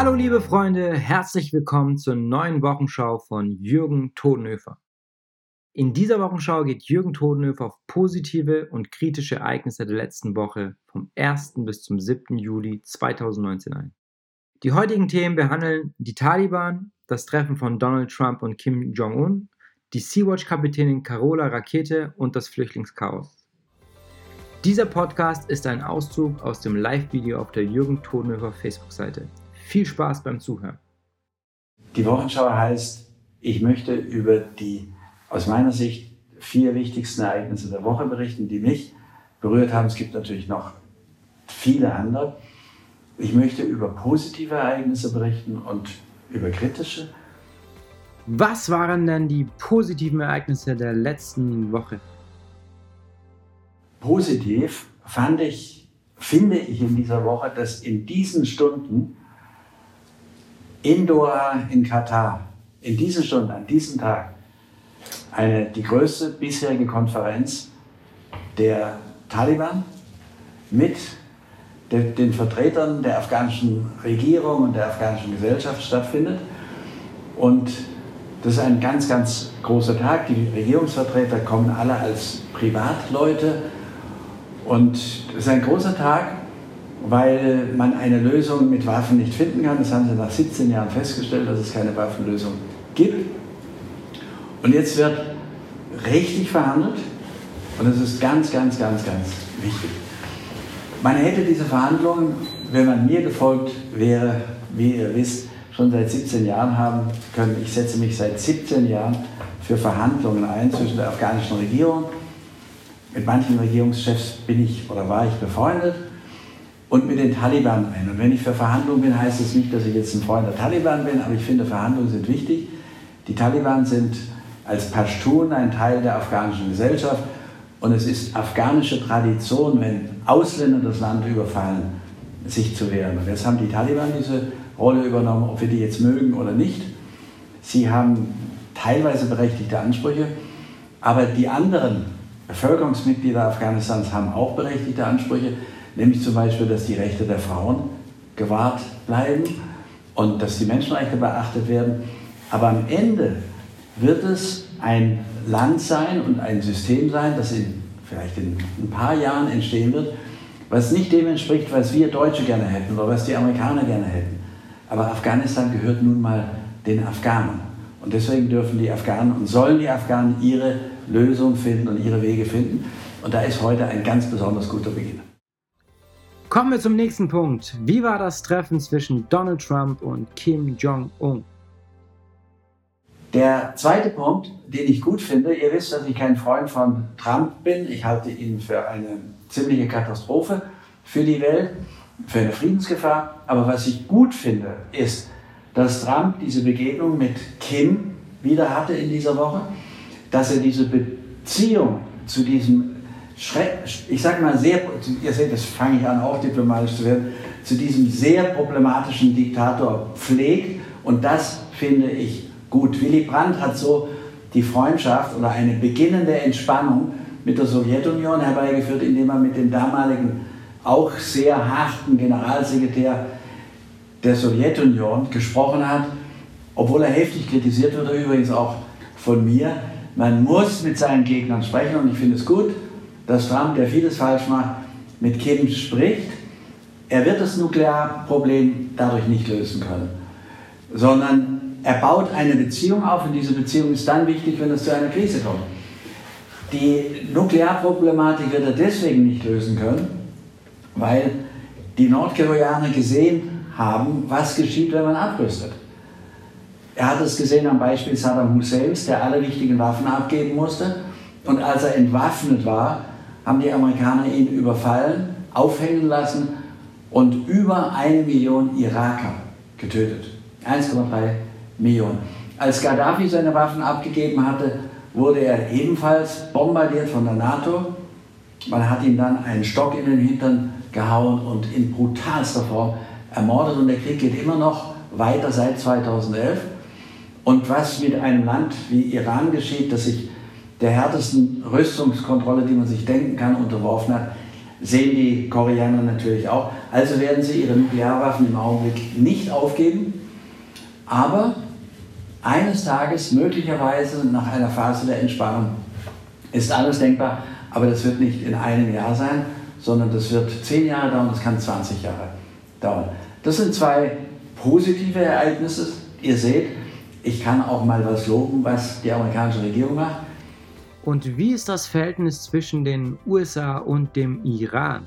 Hallo liebe Freunde, herzlich willkommen zur neuen Wochenschau von Jürgen Todenhöfer. In dieser Wochenschau geht Jürgen Todenhöfer auf positive und kritische Ereignisse der letzten Woche vom 1. bis zum 7. Juli 2019 ein. Die heutigen Themen behandeln die Taliban, das Treffen von Donald Trump und Kim Jong-un, die Sea-Watch-Kapitänin Carola Rakete und das Flüchtlingschaos. Dieser Podcast ist ein Auszug aus dem Live-Video auf der Jürgen Todenhöfer Facebook-Seite. Viel Spaß beim Zuhören. Die Wochenschau heißt, ich möchte über die aus meiner Sicht vier wichtigsten Ereignisse der Woche berichten, die mich berührt haben. Es gibt natürlich noch viele andere. Ich möchte über positive Ereignisse berichten und über kritische. Was waren denn die positiven Ereignisse der letzten Woche? Positiv fand ich, finde ich in dieser Woche, dass in diesen Stunden in Doha in Katar, in diesen Stunden, an diesem Tag, eine, die größte bisherige Konferenz der Taliban mit de, den Vertretern der afghanischen Regierung und der afghanischen Gesellschaft stattfindet. Und das ist ein ganz, ganz großer Tag. Die Regierungsvertreter kommen alle als Privatleute. Und es ist ein großer Tag, weil man eine Lösung mit Waffen nicht finden kann. Das haben sie nach 17 Jahren festgestellt, dass es keine Waffenlösung gibt. Und jetzt wird richtig verhandelt und das ist ganz, ganz, ganz, ganz wichtig. Man hätte diese Verhandlungen, wenn man mir gefolgt wäre, wie ihr wisst, schon seit 17 Jahren haben können. Ich setze mich seit 17 Jahren für Verhandlungen ein zwischen der afghanischen Regierung. Mit manchen Regierungschefs bin ich oder war ich befreundet und mit den Taliban ein. Und wenn ich für Verhandlungen bin, heißt es nicht, dass ich jetzt ein Freund der Taliban bin, aber ich finde, Verhandlungen sind wichtig. Die Taliban sind als Pashtun ein Teil der afghanischen Gesellschaft und es ist afghanische Tradition, wenn Ausländer das Land überfallen, sich zu wehren. Und jetzt haben die Taliban diese Rolle übernommen, ob wir die jetzt mögen oder nicht. Sie haben teilweise berechtigte Ansprüche, aber die anderen Bevölkerungsmitglieder Afghanistans haben auch berechtigte Ansprüche nämlich zum Beispiel, dass die Rechte der Frauen gewahrt bleiben und dass die Menschenrechte beachtet werden. Aber am Ende wird es ein Land sein und ein System sein, das in, vielleicht in ein paar Jahren entstehen wird, was nicht dem entspricht, was wir Deutsche gerne hätten oder was die Amerikaner gerne hätten. Aber Afghanistan gehört nun mal den Afghanen. Und deswegen dürfen die Afghanen und sollen die Afghanen ihre Lösung finden und ihre Wege finden. Und da ist heute ein ganz besonders guter Beginn. Kommen wir zum nächsten Punkt. Wie war das Treffen zwischen Donald Trump und Kim Jong-un? Der zweite Punkt, den ich gut finde, ihr wisst, dass ich kein Freund von Trump bin. Ich halte ihn für eine ziemliche Katastrophe für die Welt, für eine Friedensgefahr. Aber was ich gut finde, ist, dass Trump diese Begegnung mit Kim wieder hatte in dieser Woche, dass er diese Beziehung zu diesem ich sage mal sehr, ihr seht, das fange ich an, auch diplomatisch zu werden, zu diesem sehr problematischen Diktator pflegt. Und das finde ich gut. Willy Brandt hat so die Freundschaft oder eine beginnende Entspannung mit der Sowjetunion herbeigeführt, indem er mit dem damaligen auch sehr harten Generalsekretär der Sowjetunion gesprochen hat, obwohl er heftig kritisiert wurde, übrigens auch von mir. Man muss mit seinen Gegnern sprechen und ich finde es gut, dass Trump, der vieles falsch macht, mit Kim spricht. Er wird das Nuklearproblem dadurch nicht lösen können, sondern er baut eine Beziehung auf und diese Beziehung ist dann wichtig, wenn es zu einer Krise kommt. Die Nuklearproblematik wird er deswegen nicht lösen können, weil die Nordkoreaner gesehen haben, was geschieht, wenn man abrüstet. Er hat es gesehen am Beispiel Saddam Husseins, der alle wichtigen Waffen abgeben musste. Und als er entwaffnet war, haben die Amerikaner ihn überfallen, aufhängen lassen und über eine Million Iraker getötet. 1,3 Millionen. Als Gaddafi seine Waffen abgegeben hatte, wurde er ebenfalls bombardiert von der NATO. Man hat ihm dann einen Stock in den Hintern gehauen und in brutalster Form ermordet. Und der Krieg geht immer noch weiter seit 2011. Und was mit einem Land wie Iran geschieht, das sich der härtesten Rüstungskontrolle, die man sich denken kann, unterworfen hat, sehen die Koreaner natürlich auch. Also werden sie ihre Nuklearwaffen im Augenblick nicht aufgeben. Aber eines Tages, möglicherweise nach einer Phase der Entspannung, ist alles denkbar. Aber das wird nicht in einem Jahr sein, sondern das wird zehn Jahre dauern, das kann 20 Jahre dauern. Das sind zwei positive Ereignisse. Ihr seht, ich kann auch mal was loben, was die amerikanische Regierung macht. Und wie ist das Verhältnis zwischen den USA und dem Iran?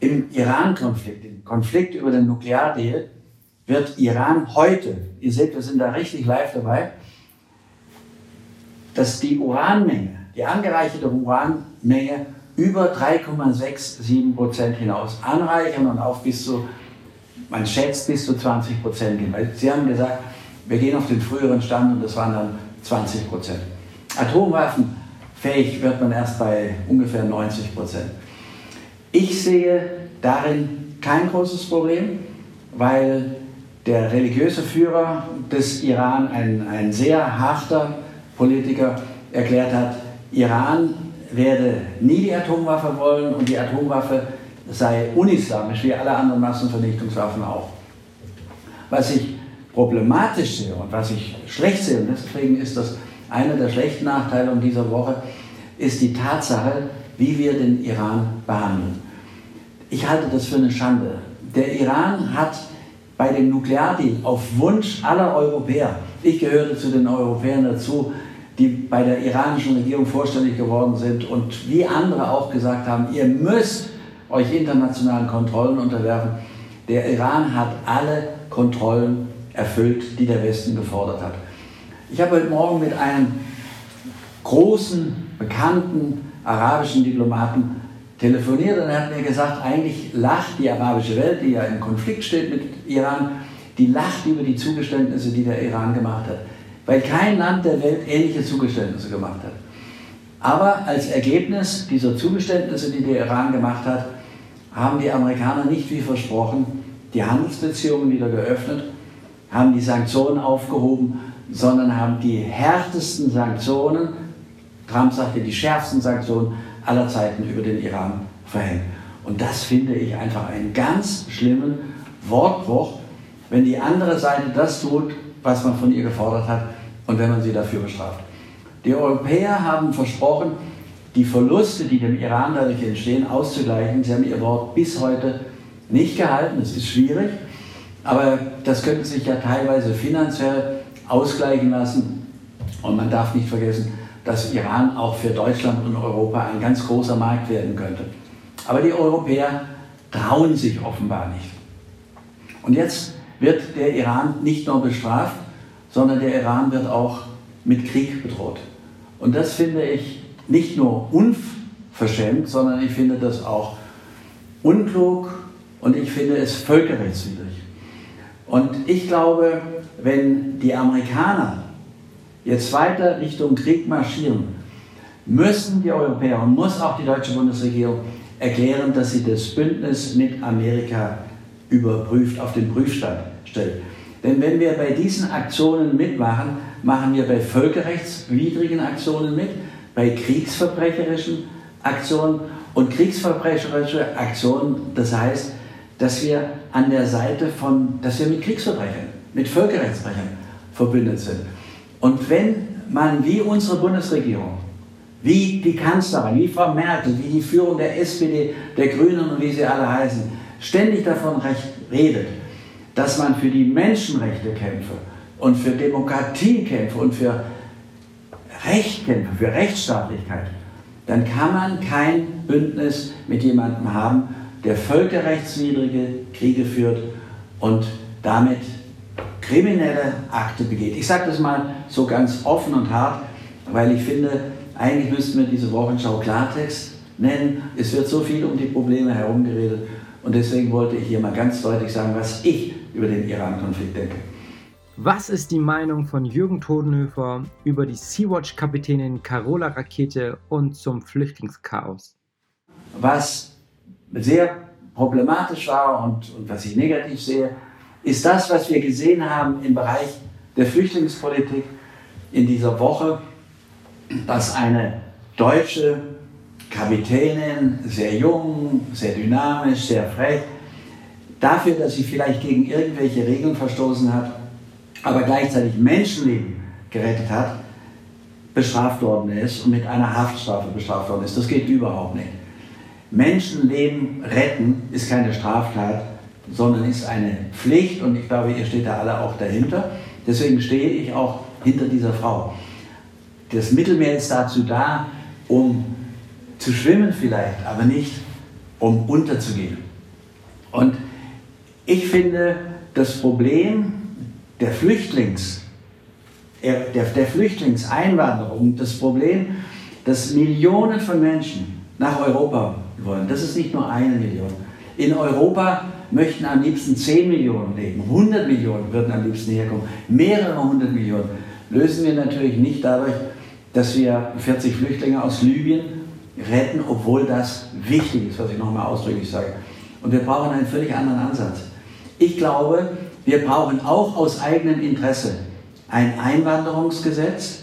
Im Iran-Konflikt, im Konflikt über den Nukleardeal, wird Iran heute, ihr seht, wir sind da richtig live dabei, dass die Uranmenge, die angereicherte Uranmenge über 3,67 Prozent hinaus anreichern und auf bis zu, man schätzt, bis zu 20 Prozent gehen. Weil Sie haben gesagt, wir gehen auf den früheren Stand und das waren dann 20 Prozent. Atomwaffenfähig wird man erst bei ungefähr 90 Prozent. Ich sehe darin kein großes Problem, weil der religiöse Führer des Iran, ein, ein sehr harter Politiker, erklärt hat, Iran werde nie die Atomwaffe wollen und die Atomwaffe sei unislamisch, wie alle anderen Massenvernichtungswaffen auch. Was ich problematisch sehe und was ich schlecht sehe, und deswegen ist das einer der schlechten Nachteile dieser Woche, ist die Tatsache, wie wir den Iran behandeln. Ich halte das für eine Schande. Der Iran hat bei dem Nukleardeal auf Wunsch aller Europäer, ich gehörte zu den Europäern dazu, die bei der iranischen Regierung vorstellig geworden sind und wie andere auch gesagt haben, ihr müsst euch internationalen Kontrollen unterwerfen. Der Iran hat alle Kontrollen erfüllt, die der Westen gefordert hat. Ich habe heute Morgen mit einem großen, bekannten arabischen Diplomaten telefoniert und er hat mir gesagt, eigentlich lacht die arabische Welt, die ja im Konflikt steht mit Iran, die lacht über die Zugeständnisse, die der Iran gemacht hat weil kein Land der Welt ähnliche Zugeständnisse gemacht hat. Aber als Ergebnis dieser Zugeständnisse, die der Iran gemacht hat, haben die Amerikaner nicht wie versprochen die Handelsbeziehungen wieder geöffnet, haben die Sanktionen aufgehoben, sondern haben die härtesten Sanktionen, Trump sagte die schärfsten Sanktionen aller Zeiten über den Iran verhängt. Und das finde ich einfach einen ganz schlimmen Wortbruch, wenn die andere Seite das tut, was man von ihr gefordert hat und wenn man sie dafür bestraft. Die Europäer haben versprochen, die Verluste, die dem Iran dadurch entstehen, auszugleichen. Sie haben ihr Wort bis heute nicht gehalten. Es ist schwierig, aber das könnte sich ja teilweise finanziell ausgleichen lassen. Und man darf nicht vergessen, dass Iran auch für Deutschland und Europa ein ganz großer Markt werden könnte. Aber die Europäer trauen sich offenbar nicht. Und jetzt wird der Iran nicht nur bestraft, sondern der Iran wird auch mit Krieg bedroht. Und das finde ich nicht nur unverschämt, sondern ich finde das auch unklug und ich finde es völkerrechtswidrig. Und ich glaube, wenn die Amerikaner jetzt weiter Richtung Krieg marschieren, müssen die Europäer und muss auch die deutsche Bundesregierung erklären, dass sie das Bündnis mit Amerika überprüft, auf den Prüfstand stellt. Denn wenn wir bei diesen Aktionen mitmachen, machen wir bei völkerrechtswidrigen Aktionen mit, bei kriegsverbrecherischen Aktionen und kriegsverbrecherische Aktionen, das heißt, dass wir an der Seite von, dass wir mit Kriegsverbrechern, mit Völkerrechtsbrechern verbündet sind. Und wenn man wie unsere Bundesregierung, wie die Kanzlerin, wie Frau Merkel, wie die Führung der SPD, der Grünen und wie sie alle heißen, ständig davon redet, dass man für die Menschenrechte kämpfe und für Demokratie kämpfe und für Recht kämpfe, für Rechtsstaatlichkeit, dann kann man kein Bündnis mit jemandem haben, der völkerrechtswidrige Kriege führt und damit kriminelle Akte begeht. Ich sage das mal so ganz offen und hart, weil ich finde, eigentlich müssten wir diese Wochenschau Klartext nennen. Es wird so viel um die Probleme herumgeredet und deswegen wollte ich hier mal ganz deutlich sagen, was ich über den Iran-Konflikt denke. Was ist die Meinung von Jürgen Todenhöfer über die Sea-Watch-Kapitänin Carola Rakete und zum Flüchtlingschaos? Was sehr problematisch war und, und was ich negativ sehe, ist das, was wir gesehen haben im Bereich der Flüchtlingspolitik in dieser Woche, dass eine deutsche Kapitänin, sehr jung, sehr dynamisch, sehr frech. Dafür, dass sie vielleicht gegen irgendwelche Regeln verstoßen hat, aber gleichzeitig Menschenleben gerettet hat, bestraft worden ist und mit einer Haftstrafe bestraft worden ist. Das geht überhaupt nicht. Menschenleben retten ist keine Straftat, sondern ist eine Pflicht und ich glaube, ihr steht da alle auch dahinter. Deswegen stehe ich auch hinter dieser Frau. Das Mittelmeer ist dazu da, um zu schwimmen vielleicht, aber nicht um unterzugehen. Und ich finde, das Problem der, Flüchtlings, der, der Flüchtlingseinwanderung, das Problem, dass Millionen von Menschen nach Europa wollen, das ist nicht nur eine Million. In Europa möchten am liebsten 10 Millionen leben, 100 Millionen würden am liebsten herkommen, mehrere hundert Millionen. Lösen wir natürlich nicht dadurch, dass wir 40 Flüchtlinge aus Libyen retten, obwohl das wichtig ist, was ich nochmal ausdrücklich sage. Und wir brauchen einen völlig anderen Ansatz. Ich glaube, wir brauchen auch aus eigenem Interesse ein Einwanderungsgesetz.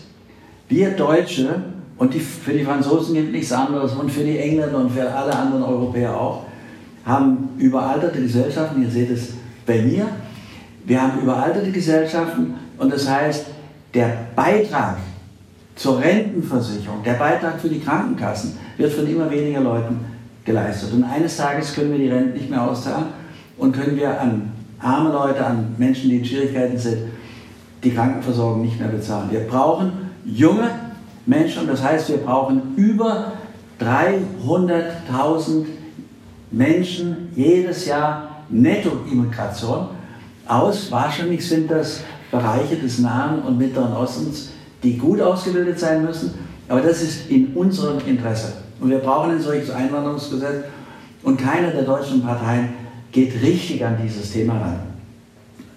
Wir Deutsche, und die, für die Franzosen gilt nichts anderes und für die Engländer und für alle anderen Europäer auch, haben überalterte Gesellschaften, ihr seht es bei mir, wir haben überalterte Gesellschaften und das heißt, der Beitrag zur Rentenversicherung, der Beitrag für die Krankenkassen wird von immer weniger Leuten geleistet. Und eines Tages können wir die Renten nicht mehr auszahlen und können wir an arme Leute, an Menschen, die in Schwierigkeiten sind, die Krankenversorgung nicht mehr bezahlen. Wir brauchen junge Menschen das heißt, wir brauchen über 300.000 Menschen jedes Jahr Nettoimmigration aus. Wahrscheinlich sind das Bereiche des Nahen und Mittleren Ostens, die gut ausgebildet sein müssen, aber das ist in unserem Interesse. Und wir brauchen ein solches Einwanderungsgesetz und keine der deutschen Parteien geht richtig an dieses Thema ran.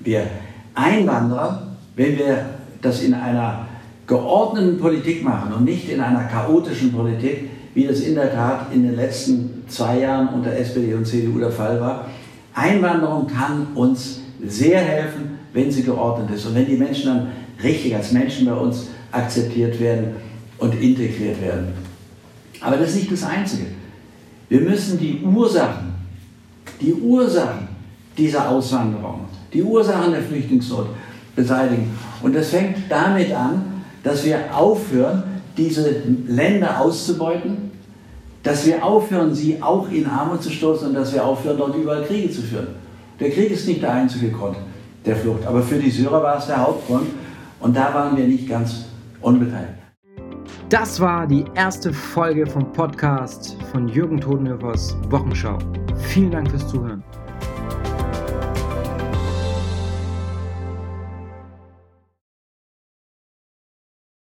Wir Einwanderer, wenn wir das in einer geordneten Politik machen und nicht in einer chaotischen Politik, wie das in der Tat in den letzten zwei Jahren unter SPD und CDU der Fall war, Einwanderung kann uns sehr helfen, wenn sie geordnet ist und wenn die Menschen dann richtig als Menschen bei uns akzeptiert werden und integriert werden. Aber das ist nicht das Einzige. Wir müssen die Ursachen, die Ursachen dieser Auswanderung, die Ursachen der Flüchtlingsnot beseitigen. Und das fängt damit an, dass wir aufhören, diese Länder auszubeuten, dass wir aufhören, sie auch in Armut zu stoßen und dass wir aufhören, dort überall Kriege zu führen. Der Krieg ist nicht der einzige Grund der Flucht, aber für die Syrer war es der Hauptgrund und da waren wir nicht ganz unbeteiligt. Das war die erste Folge vom Podcast von Jürgen Todenhöfers Wochenschau. Vielen Dank fürs Zuhören.